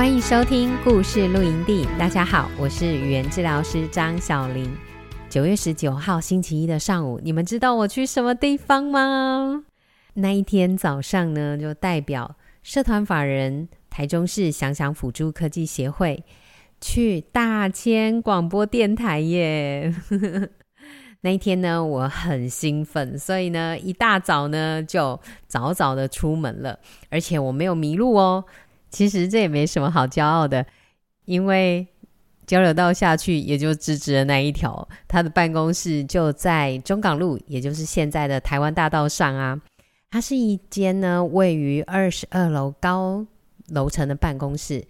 欢迎收听故事露营地。大家好，我是语言治疗师张小玲。九月十九号星期一的上午，你们知道我去什么地方吗？那一天早上呢，就代表社团法人台中市想想辅助科技协会去大千广播电台耶。那一天呢，我很兴奋，所以呢，一大早呢就早早的出门了，而且我没有迷路哦。其实这也没什么好骄傲的，因为交流道下去也就直直的那一条，他的办公室就在中港路，也就是现在的台湾大道上啊。它是一间呢位于二十二楼高楼层的办公室。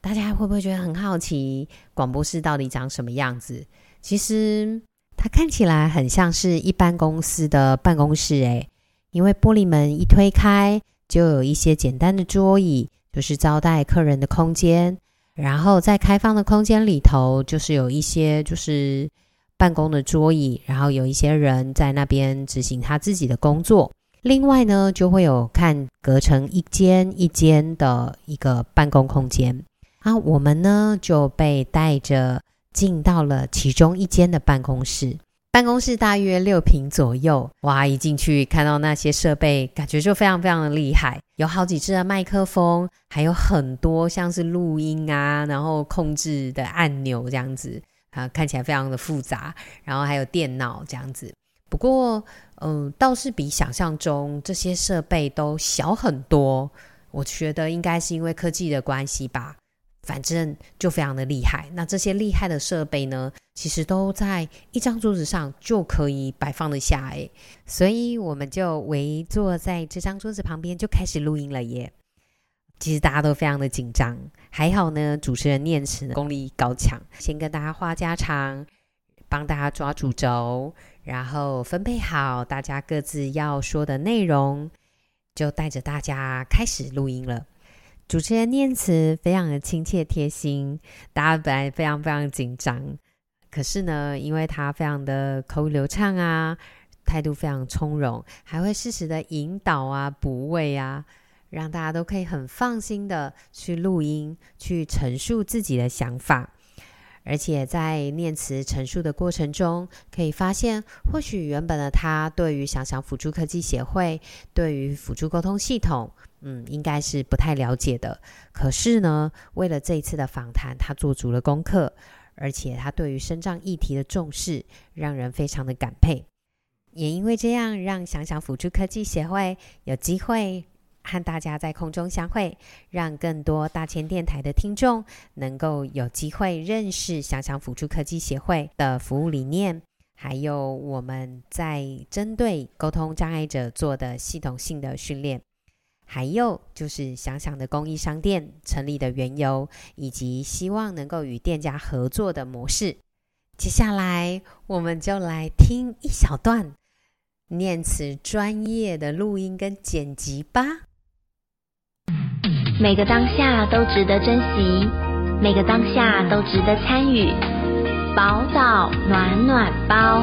大家会不会觉得很好奇，广播室到底长什么样子？其实它看起来很像是一般公司的办公室诶，因为玻璃门一推开，就有一些简单的桌椅。就是招待客人的空间，然后在开放的空间里头，就是有一些就是办公的桌椅，然后有一些人在那边执行他自己的工作。另外呢，就会有看隔成一间一间的一个办公空间。啊，我们呢就被带着进到了其中一间的办公室。办公室大约六坪左右，哇！一进去看到那些设备，感觉就非常非常的厉害，有好几支的麦克风，还有很多像是录音啊，然后控制的按钮这样子啊，看起来非常的复杂，然后还有电脑这样子。不过，嗯，倒是比想象中这些设备都小很多。我觉得应该是因为科技的关系吧。反正就非常的厉害。那这些厉害的设备呢，其实都在一张桌子上就可以摆放得下诶。所以我们就围坐在这张桌子旁边就开始录音了耶。其实大家都非常的紧张，还好呢，主持人念慈功力高强，先跟大家话家常，帮大家抓主轴，然后分配好大家各自要说的内容，就带着大家开始录音了。主持人念慈非常的亲切贴心，大家本来非常非常紧张，可是呢，因为他非常的口语流畅啊，态度非常从容，还会适时的引导啊、补位啊，让大家都可以很放心的去录音，去陈述自己的想法。而且在念词陈述的过程中，可以发现，或许原本的他对于想想辅助科技协会，对于辅助沟通系统，嗯，应该是不太了解的。可是呢，为了这一次的访谈，他做足了功课，而且他对于身障议题的重视，让人非常的感佩。也因为这样，让想想辅助科技协会有机会。和大家在空中相会，让更多大千电台的听众能够有机会认识想想辅助科技协会的服务理念，还有我们在针对沟通障碍者做的系统性的训练，还有就是想想的公益商店成立的缘由，以及希望能够与店家合作的模式。接下来，我们就来听一小段念慈专业的录音跟剪辑吧。每个当下都值得珍惜，每个当下都值得参与。宝岛暖暖包。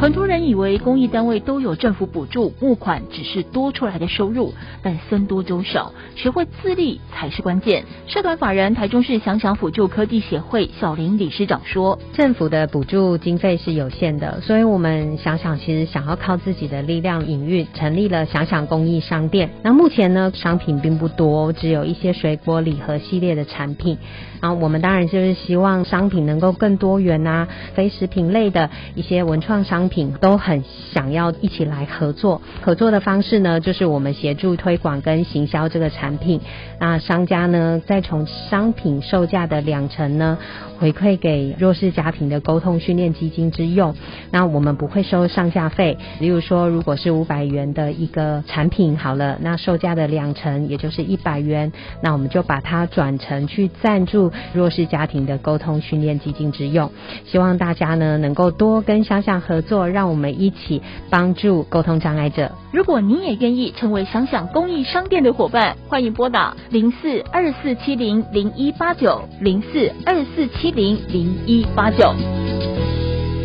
很多人以为公益单位都有政府补助，募款只是多出来的收入，但僧多粥少，学会自立才是关键。社团法人台中市想想辅助科技协会小林理事长说：“政府的补助经费是有限的，所以我们想想其实想要靠自己的力量营运，成立了想想公益商店。那目前呢，商品并不多，只有一些水果礼盒系列的产品。然后我们当然就是希望商品能够更多元啊，非食品类的一些文创商品。”都很想要一起来合作。合作的方式呢，就是我们协助推广跟行销这个产品。那商家呢，再从商品售价的两成呢，回馈给弱势家庭的沟通训练基金之用。那我们不会收上架费。例如说，如果是五百元的一个产品，好了，那售价的两成，也就是一百元，那我们就把它转成去赞助弱势家庭的沟通训练基金之用。希望大家呢，能够多跟想想合作，让我们一起帮助沟通障碍者。如果你也愿意成为想想公益商店的伙伴，欢迎拨打零四二四七零零一八九零四二四七零零一八九。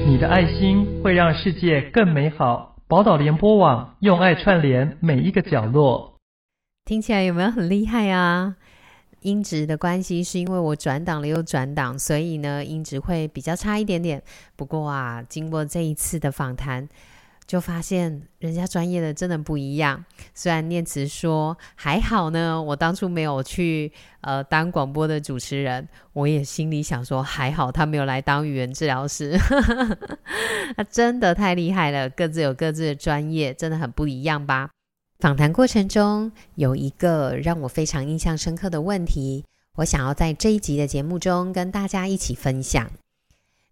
你的爱心会让世界更美好。宝岛联播网用爱串联每一个角落。听起来有没有很厉害啊？音质的关系是因为我转档了又转档，所以呢，音质会比较差一点点。不过啊，经过这一次的访谈，就发现人家专业的真的不一样。虽然念慈说还好呢，我当初没有去呃当广播的主持人，我也心里想说还好他没有来当语言治疗师。他真的太厉害了，各自有各自的专业，真的很不一样吧？访谈过程中有一个让我非常印象深刻的问题，我想要在这一集的节目中跟大家一起分享。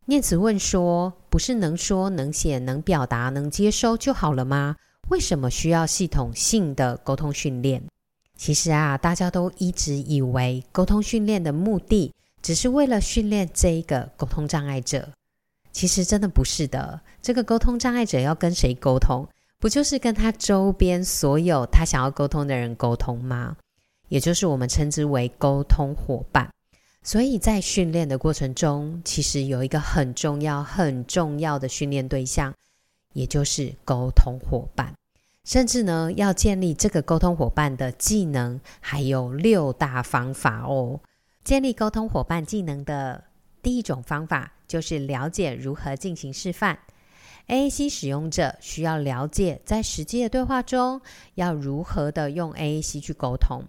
念慈问说：“不是能说、能写、能表达、能接收就好了吗？为什么需要系统性的沟通训练？”其实啊，大家都一直以为沟通训练的目的只是为了训练这一个沟通障碍者。其实真的不是的。这个沟通障碍者要跟谁沟通？不就是跟他周边所有他想要沟通的人沟通吗？也就是我们称之为沟通伙伴。所以在训练的过程中，其实有一个很重要、很重要的训练对象，也就是沟通伙伴。甚至呢，要建立这个沟通伙伴的技能，还有六大方法哦。建立沟通伙伴技能的第一种方法，就是了解如何进行示范。AAC 使用者需要了解，在实际的对话中要如何的用 AAC 去沟通。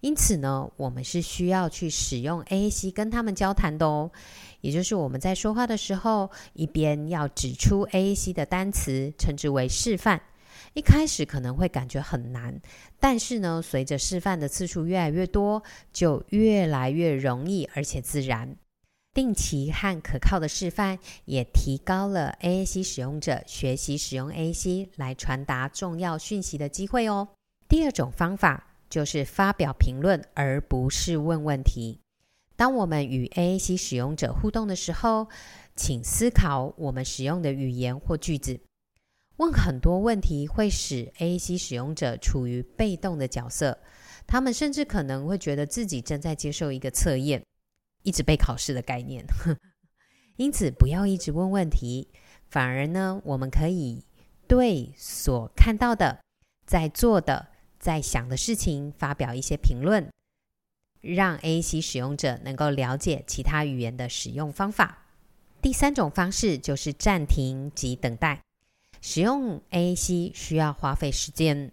因此呢，我们是需要去使用 AAC 跟他们交谈的哦。也就是我们在说话的时候，一边要指出 AAC 的单词，称之为示范。一开始可能会感觉很难，但是呢，随着示范的次数越来越多，就越来越容易，而且自然。定期和可靠的示范也提高了 AAC 使用者学习使用 AAC 来传达重要讯息的机会哦。第二种方法就是发表评论，而不是问问题。当我们与 AAC 使用者互动的时候，请思考我们使用的语言或句子。问很多问题会使 AAC 使用者处于被动的角色，他们甚至可能会觉得自己正在接受一个测验。一直被考试的概念，因此不要一直问问题，反而呢，我们可以对所看到的、在做的、在想的事情发表一些评论，让 A C 使用者能够了解其他语言的使用方法。第三种方式就是暂停及等待。使用 A C 需要花费时间。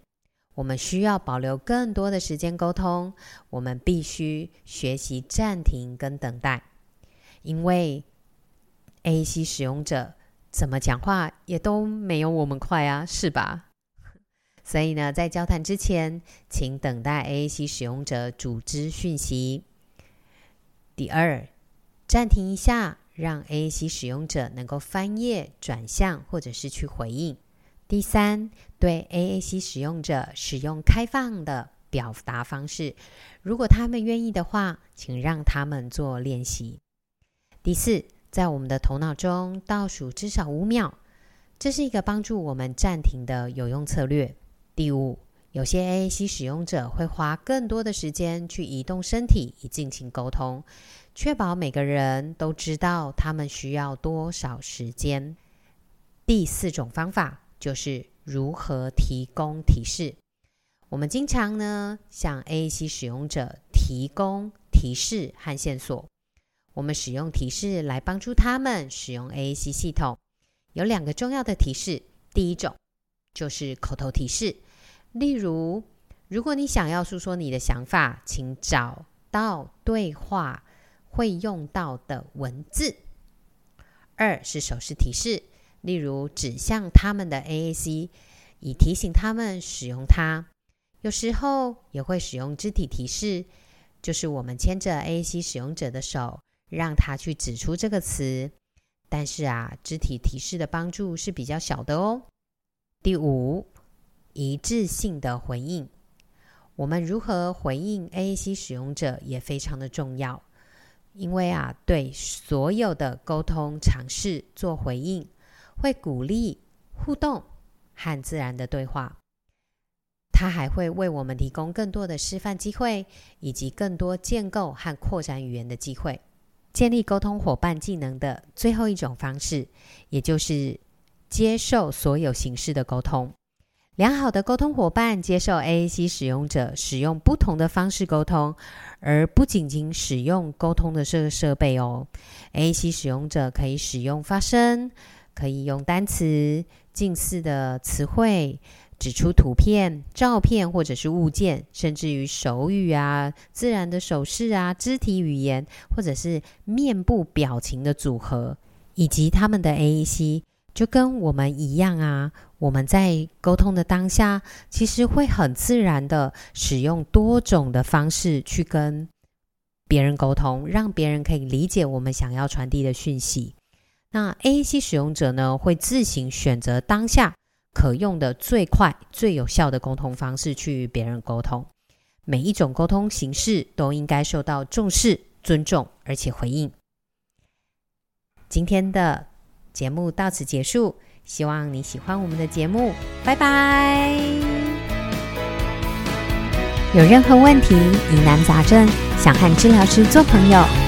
我们需要保留更多的时间沟通，我们必须学习暂停跟等待，因为 AAC 使用者怎么讲话也都没有我们快啊，是吧？所以呢，在交谈之前，请等待 AAC 使用者组织讯息。第二，暂停一下，让 AAC 使用者能够翻页、转向或者是去回应。第三，对 AAC 使用者使用开放的表达方式，如果他们愿意的话，请让他们做练习。第四，在我们的头脑中倒数至少五秒，这是一个帮助我们暂停的有用策略。第五，有些 AAC 使用者会花更多的时间去移动身体以进行沟通，确保每个人都知道他们需要多少时间。第四种方法。就是如何提供提示。我们经常呢向 AAC 使用者提供提示和线索。我们使用提示来帮助他们使用 AAC 系统。有两个重要的提示。第一种就是口头提示，例如，如果你想要诉说你的想法，请找到对话会用到的文字。二是手势提示。例如指向他们的 AAC，以提醒他们使用它。有时候也会使用肢体提示，就是我们牵着 AAC 使用者的手，让他去指出这个词。但是啊，肢体提示的帮助是比较小的哦。第五，一致性的回应。我们如何回应 AAC 使用者也非常的重要，因为啊，对所有的沟通尝试做回应，会鼓励互动和自然的对话。它还会为我们提供更多的示范机会，以及更多建构和扩展语言的机会。建立沟通伙伴技能的最后一种方式，也就是接受所有形式的沟通。良好的沟通伙伴接受 AAC 使用者使用不同的方式沟通，而不仅仅使用沟通的这个设备哦。AAC 使用者可以使用发声，可以用单词、近似的词汇。指出图片、照片或者是物件，甚至于手语啊、自然的手势啊、肢体语言，或者是面部表情的组合，以及他们的 AEC，就跟我们一样啊。我们在沟通的当下，其实会很自然的使用多种的方式去跟别人沟通，让别人可以理解我们想要传递的讯息。那 AAC 使用者呢，会自行选择当下。可用的最快、最有效的沟通方式去与别人沟通，每一种沟通形式都应该受到重视、尊重，而且回应。今天的节目到此结束，希望你喜欢我们的节目，拜拜。有任何问题、疑难杂症，想和治疗师做朋友，